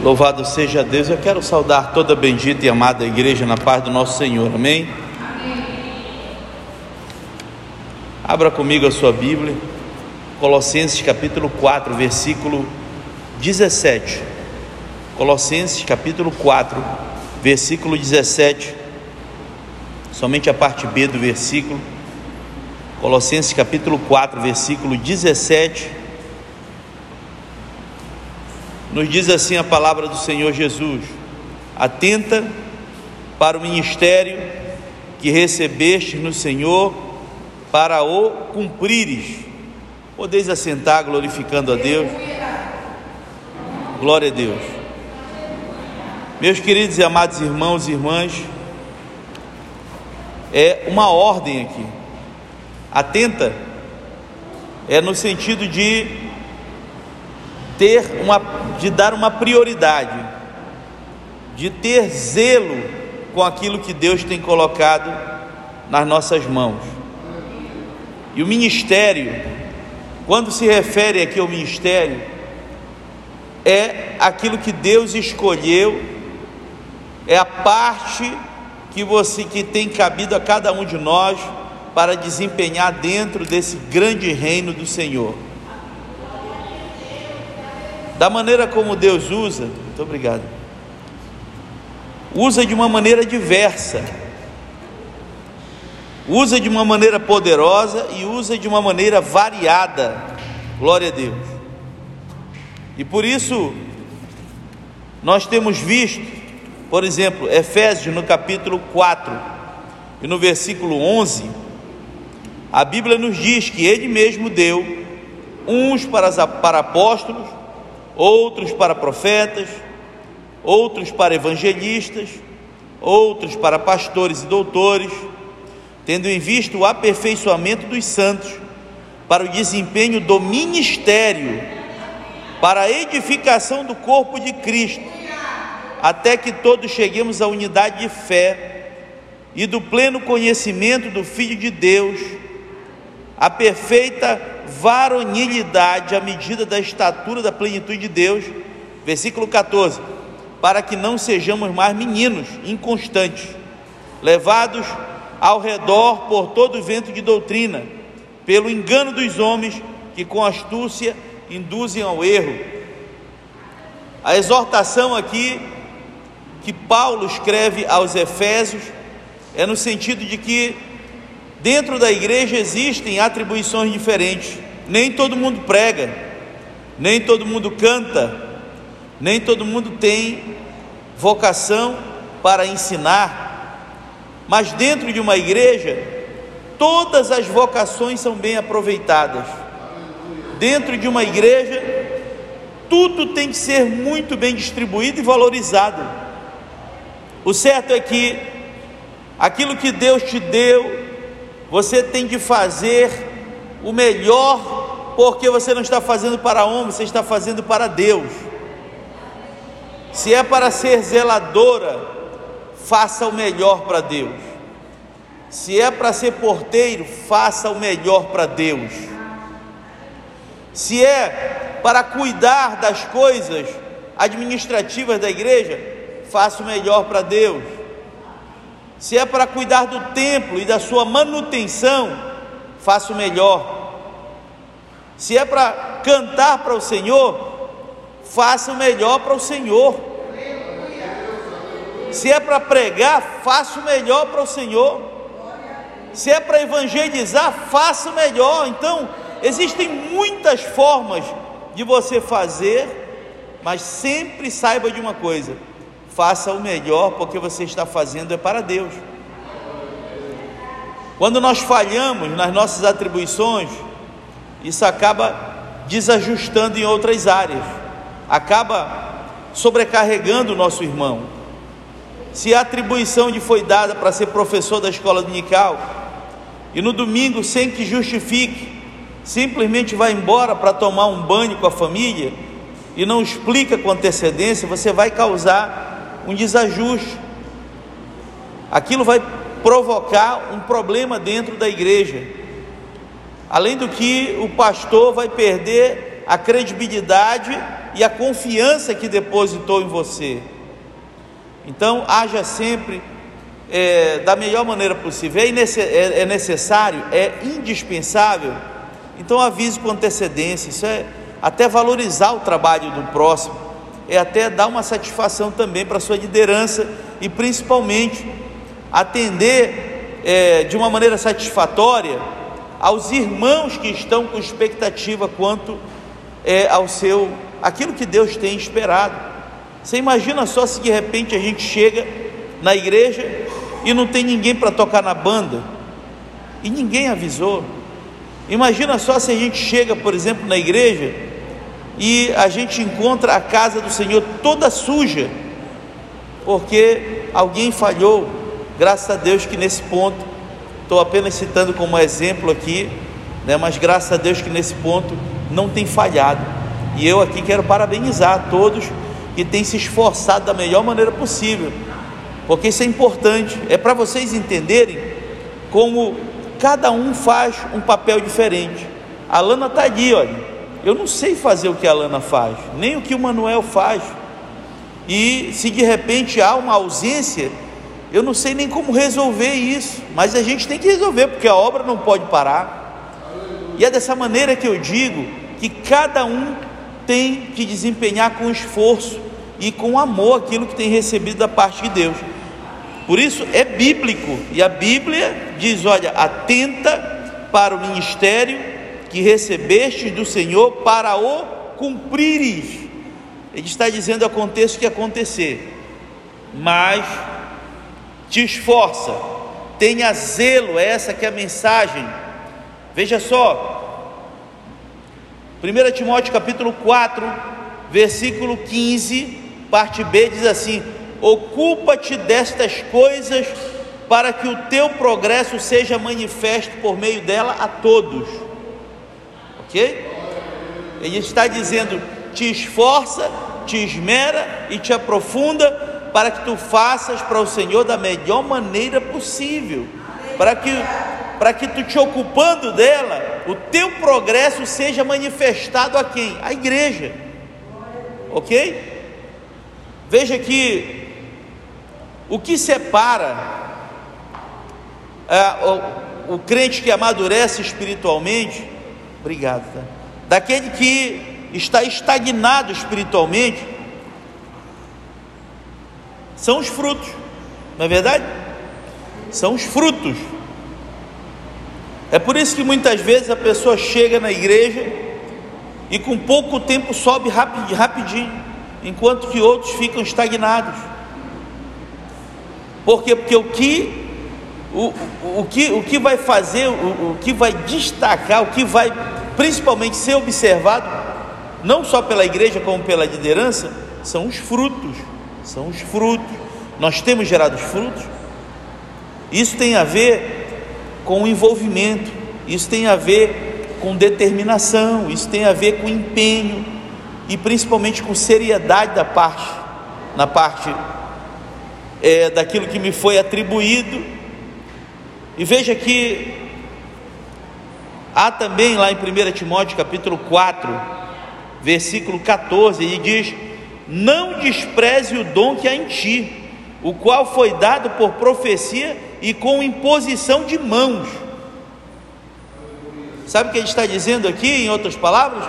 Louvado seja Deus. Eu quero saudar toda bendita e amada igreja na paz do nosso Senhor. Amém? Abra comigo a sua Bíblia. Colossenses capítulo 4, versículo 17. Colossenses capítulo 4, versículo 17. Somente a parte B do versículo. Colossenses capítulo 4, versículo 17 nos diz assim a palavra do Senhor Jesus: atenta para o ministério que recebeste no Senhor, para o cumprires. Podeis assentar glorificando a Deus. Glória a Deus. Meus queridos e amados irmãos e irmãs, é uma ordem aqui. Atenta é no sentido de ter uma, de dar uma prioridade, de ter zelo com aquilo que Deus tem colocado nas nossas mãos. E o ministério, quando se refere aqui ao ministério, é aquilo que Deus escolheu, é a parte que você que tem cabido a cada um de nós para desempenhar dentro desse grande reino do Senhor da maneira como Deus usa, muito obrigado, usa de uma maneira diversa, usa de uma maneira poderosa e usa de uma maneira variada, glória a Deus. E por isso, nós temos visto, por exemplo, Efésios no capítulo 4 e no versículo 11, a Bíblia nos diz que Ele mesmo deu uns para, para apóstolos, outros para profetas, outros para evangelistas, outros para pastores e doutores, tendo em vista o aperfeiçoamento dos santos para o desempenho do ministério, para a edificação do corpo de Cristo, até que todos cheguemos à unidade de fé e do pleno conhecimento do Filho de Deus, a perfeita varonilidade à medida da estatura da plenitude de Deus. Versículo 14: Para que não sejamos mais meninos inconstantes, levados ao redor por todo vento de doutrina, pelo engano dos homens que com astúcia induzem ao erro. A exortação aqui que Paulo escreve aos Efésios é no sentido de que Dentro da igreja existem atribuições diferentes. Nem todo mundo prega, nem todo mundo canta, nem todo mundo tem vocação para ensinar. Mas dentro de uma igreja, todas as vocações são bem aproveitadas. Dentro de uma igreja, tudo tem que ser muito bem distribuído e valorizado. O certo é que aquilo que Deus te deu, você tem de fazer o melhor, porque você não está fazendo para homem, você está fazendo para Deus. Se é para ser zeladora, faça o melhor para Deus. Se é para ser porteiro, faça o melhor para Deus. Se é para cuidar das coisas administrativas da igreja, faça o melhor para Deus se é para cuidar do templo e da sua manutenção, faça o melhor. Se é para cantar para o Senhor, faça o melhor para o Senhor. Se é para pregar, faça o melhor para o Senhor. Se é para evangelizar, faça o melhor. Então, existem muitas formas de você fazer, mas sempre saiba de uma coisa: faça o melhor, porque você está fazendo é para Deus. Quando nós falhamos nas nossas atribuições, isso acaba desajustando em outras áreas, acaba sobrecarregando o nosso irmão. Se a atribuição lhe foi dada para ser professor da escola dominical, e no domingo, sem que justifique, simplesmente vai embora para tomar um banho com a família e não explica com antecedência, você vai causar um desajuste. Aquilo vai provocar um problema dentro da igreja. Além do que o pastor vai perder a credibilidade e a confiança que depositou em você. Então, haja sempre é, da melhor maneira possível. É, é, é necessário, é indispensável. Então, avise com antecedência. Isso é até valorizar o trabalho do próximo, é até dar uma satisfação também para a sua liderança e principalmente atender é, de uma maneira satisfatória aos irmãos que estão com expectativa quanto é, ao seu aquilo que Deus tem esperado. Você imagina só se de repente a gente chega na igreja e não tem ninguém para tocar na banda e ninguém avisou. Imagina só se a gente chega, por exemplo, na igreja e a gente encontra a casa do Senhor toda suja, porque alguém falhou. Graças a Deus que nesse ponto, estou apenas citando como exemplo aqui, né, mas graças a Deus que nesse ponto não tem falhado. E eu aqui quero parabenizar todos que têm se esforçado da melhor maneira possível, porque isso é importante, é para vocês entenderem como cada um faz um papel diferente. A Lana está ali, olha. Eu não sei fazer o que a Lana faz, nem o que o Manuel faz. E se de repente há uma ausência, eu não sei nem como resolver isso, mas a gente tem que resolver, porque a obra não pode parar. E é dessa maneira que eu digo que cada um tem que desempenhar com esforço e com amor aquilo que tem recebido da parte de Deus. Por isso é bíblico, e a Bíblia diz: olha, atenta para o ministério que recebestes do Senhor para o cumprires. Ele está dizendo: aconteça o que acontecer, mas te esforça, tenha zelo, é essa que é a mensagem. Veja só, 1 Timóteo capítulo 4, versículo 15, parte B diz assim: Ocupa-te destas coisas, para que o teu progresso seja manifesto por meio dela a todos. Ok? Ele está dizendo: te esforça, te esmera e te aprofunda para que tu faças para o Senhor da melhor maneira possível, para que para que tu te ocupando dela, o teu progresso seja manifestado a quem? A igreja. OK? Veja que o que separa é, o, o, crente que amadurece espiritualmente, obrigado, tá? daquele que está estagnado espiritualmente, são os frutos, não é verdade? São os frutos. É por isso que muitas vezes a pessoa chega na igreja e com pouco tempo sobe rapidinho, enquanto que outros ficam estagnados. Por quê? Porque o que o, o, que, o que vai fazer, o, o que vai destacar, o que vai principalmente ser observado, não só pela igreja como pela liderança, são os frutos são os frutos. Nós temos gerado os frutos. Isso tem a ver com envolvimento, isso tem a ver com determinação, isso tem a ver com empenho e principalmente com seriedade da parte, na parte é, daquilo que me foi atribuído. E veja que há também lá em 1 Timóteo capítulo 4, versículo 14, ele diz: não despreze o dom que há em ti, o qual foi dado por profecia e com imposição de mãos. Sabe o que ele está dizendo aqui, em outras palavras?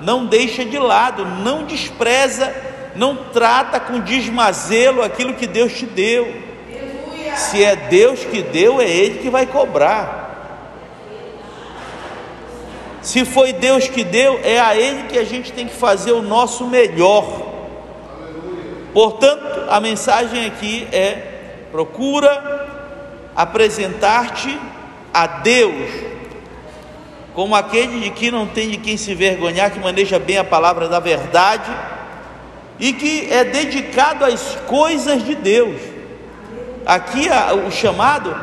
Não deixa de lado, não despreza, não trata com desmazelo aquilo que Deus te deu. Se é Deus que deu, é Ele que vai cobrar. Se foi Deus que deu, é a Ele que a gente tem que fazer o nosso melhor. Portanto, a mensagem aqui é: procura apresentar-te a Deus como aquele de que não tem de quem se vergonhar, que maneja bem a palavra da verdade e que é dedicado às coisas de Deus. Aqui o chamado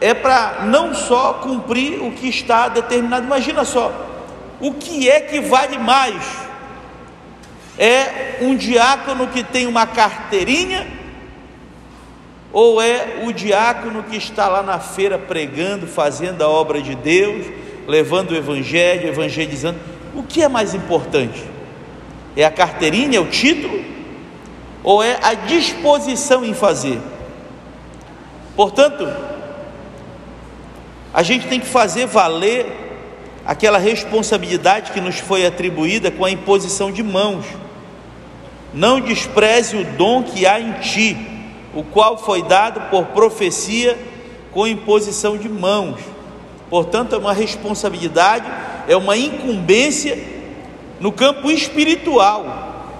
é para não só cumprir o que está determinado. Imagina só, o que é que vale mais? É um diácono que tem uma carteirinha? Ou é o diácono que está lá na feira pregando, fazendo a obra de Deus, levando o evangelho, evangelizando? O que é mais importante? É a carteirinha, é o título? Ou é a disposição em fazer? Portanto, a gente tem que fazer valer aquela responsabilidade que nos foi atribuída com a imposição de mãos. Não despreze o dom que há em ti, o qual foi dado por profecia com imposição de mãos. Portanto, é uma responsabilidade, é uma incumbência no campo espiritual.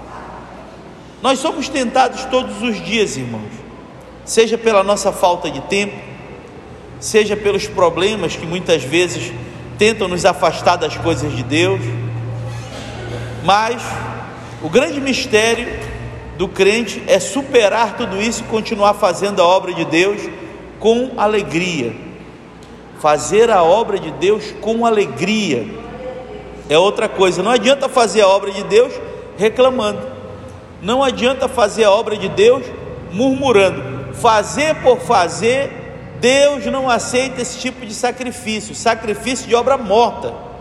Nós somos tentados todos os dias, irmãos, seja pela nossa falta de tempo, seja pelos problemas que muitas vezes tentam nos afastar das coisas de Deus, mas o grande mistério do crente é superar tudo isso e continuar fazendo a obra de Deus com alegria. Fazer a obra de Deus com alegria é outra coisa. Não adianta fazer a obra de Deus reclamando. Não adianta fazer a obra de Deus murmurando. Fazer por fazer, Deus não aceita esse tipo de sacrifício sacrifício de obra morta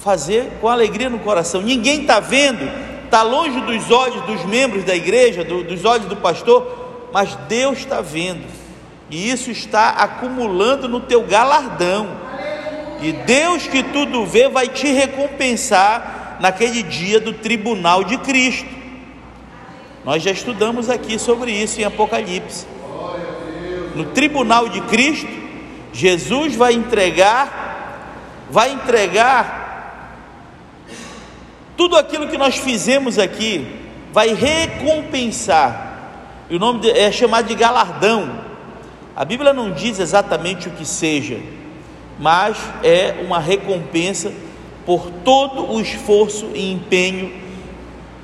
fazer com alegria no coração. Ninguém está vendo, está longe dos olhos dos membros da igreja, do, dos olhos do pastor, mas Deus está vendo, e isso está acumulando no teu galardão. E Deus que tudo vê vai te recompensar naquele dia do tribunal de Cristo. Nós já estudamos aqui sobre isso em Apocalipse. No tribunal de Cristo, Jesus vai entregar, vai entregar tudo aquilo que nós fizemos aqui vai recompensar. E o nome é chamado de galardão. A Bíblia não diz exatamente o que seja, mas é uma recompensa por todo o esforço e empenho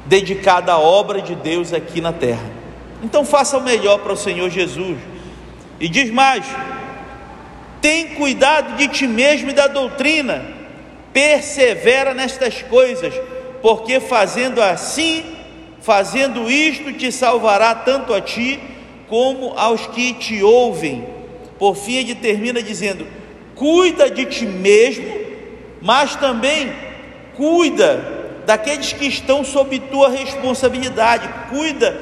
dedicado à obra de Deus aqui na terra. Então faça o melhor para o Senhor Jesus. E diz mais: tem cuidado de ti mesmo e da doutrina, persevera nestas coisas porque fazendo assim, fazendo isto, te salvará tanto a ti como aos que te ouvem. Por fim, ele termina dizendo: cuida de ti mesmo, mas também cuida daqueles que estão sob tua responsabilidade, cuida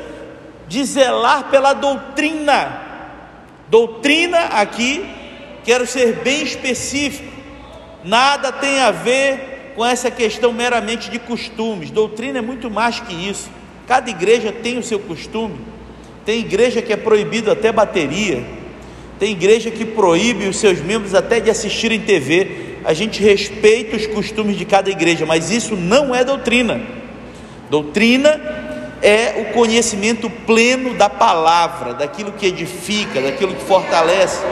de zelar pela doutrina. Doutrina aqui, quero ser bem específico, nada tem a ver com essa questão meramente de costumes. Doutrina é muito mais que isso. Cada igreja tem o seu costume. Tem igreja que é proibido até bateria. Tem igreja que proíbe os seus membros até de assistirem TV. A gente respeita os costumes de cada igreja, mas isso não é doutrina. Doutrina é o conhecimento pleno da palavra, daquilo que edifica, daquilo que fortalece.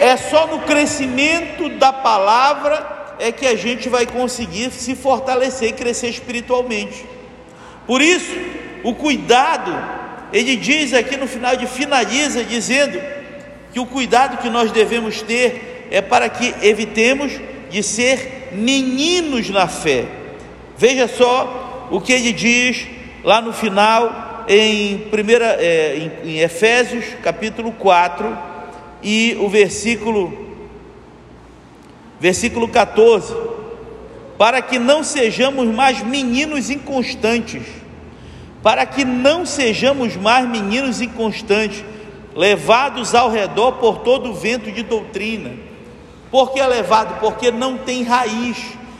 É só no crescimento da palavra é que a gente vai conseguir se fortalecer e crescer espiritualmente. Por isso, o cuidado, ele diz aqui no final de finaliza dizendo que o cuidado que nós devemos ter é para que evitemos de ser meninos na fé. Veja só o que ele diz lá no final em primeira é, em, em Efésios capítulo 4 e o versículo versículo 14: para que não sejamos mais meninos inconstantes, para que não sejamos mais meninos inconstantes, levados ao redor por todo o vento de doutrina. Por que é levado? Porque não tem raiz,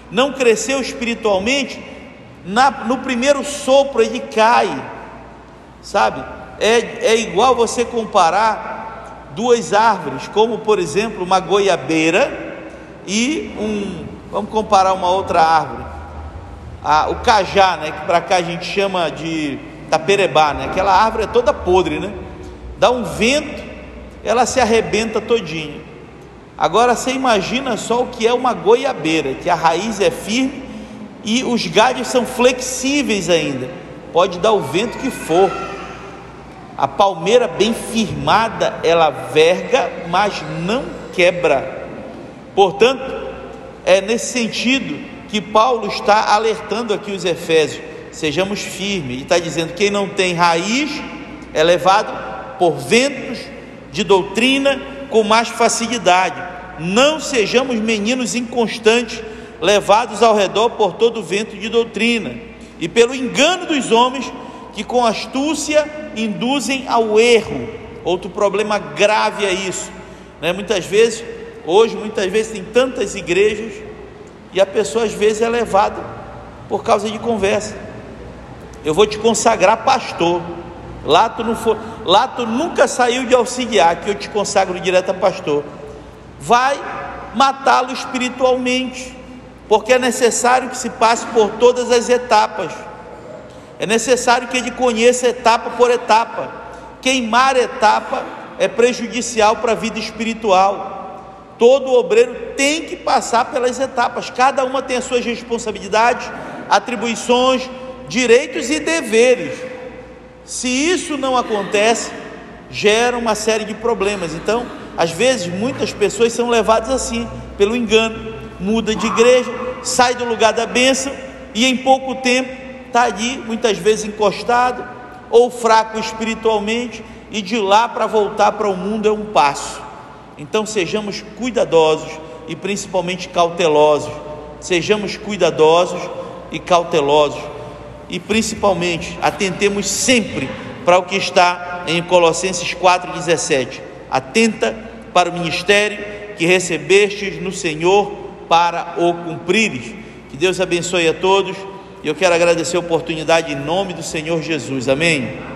não cresceu espiritualmente, na, no primeiro sopro ele cai, sabe? É, é igual você comparar duas árvores, como por exemplo uma goiabeira e um, vamos comparar uma outra árvore, o cajá, né, que para cá a gente chama de taperebá, né, aquela árvore é toda podre, né, dá um vento, ela se arrebenta todinha. Agora você imagina só o que é uma goiabeira, que a raiz é firme e os galhos são flexíveis ainda, pode dar o vento que for. A palmeira bem firmada, ela verga, mas não quebra. Portanto, é nesse sentido que Paulo está alertando aqui os Efésios: sejamos firmes. Ele está dizendo: quem não tem raiz é levado por ventos de doutrina com mais facilidade. Não sejamos meninos inconstantes, levados ao redor por todo vento de doutrina e pelo engano dos homens que com astúcia induzem ao erro. Outro problema grave é isso. Né? Muitas vezes, hoje, muitas vezes tem tantas igrejas e a pessoa às vezes é levada por causa de conversa. Eu vou te consagrar pastor. Lá tu, não for, lá tu nunca saiu de auxiliar, que eu te consagro direto a pastor. Vai matá-lo espiritualmente, porque é necessário que se passe por todas as etapas. É necessário que ele conheça etapa por etapa. Queimar etapa é prejudicial para a vida espiritual. Todo obreiro tem que passar pelas etapas, cada uma tem as suas responsabilidades, atribuições, direitos e deveres. Se isso não acontece, gera uma série de problemas. Então, às vezes, muitas pessoas são levadas assim, pelo engano, muda de igreja, sai do lugar da bênção e em pouco tempo está ali, muitas vezes encostado ou fraco espiritualmente, e de lá para voltar para o mundo é um passo. Então, sejamos cuidadosos e principalmente cautelosos. Sejamos cuidadosos e cautelosos e principalmente atentemos sempre para o que está em Colossenses 4,17. Atenta para o ministério que recebestes no Senhor para o cumprires. Que Deus abençoe a todos. E eu quero agradecer a oportunidade em nome do Senhor Jesus. Amém.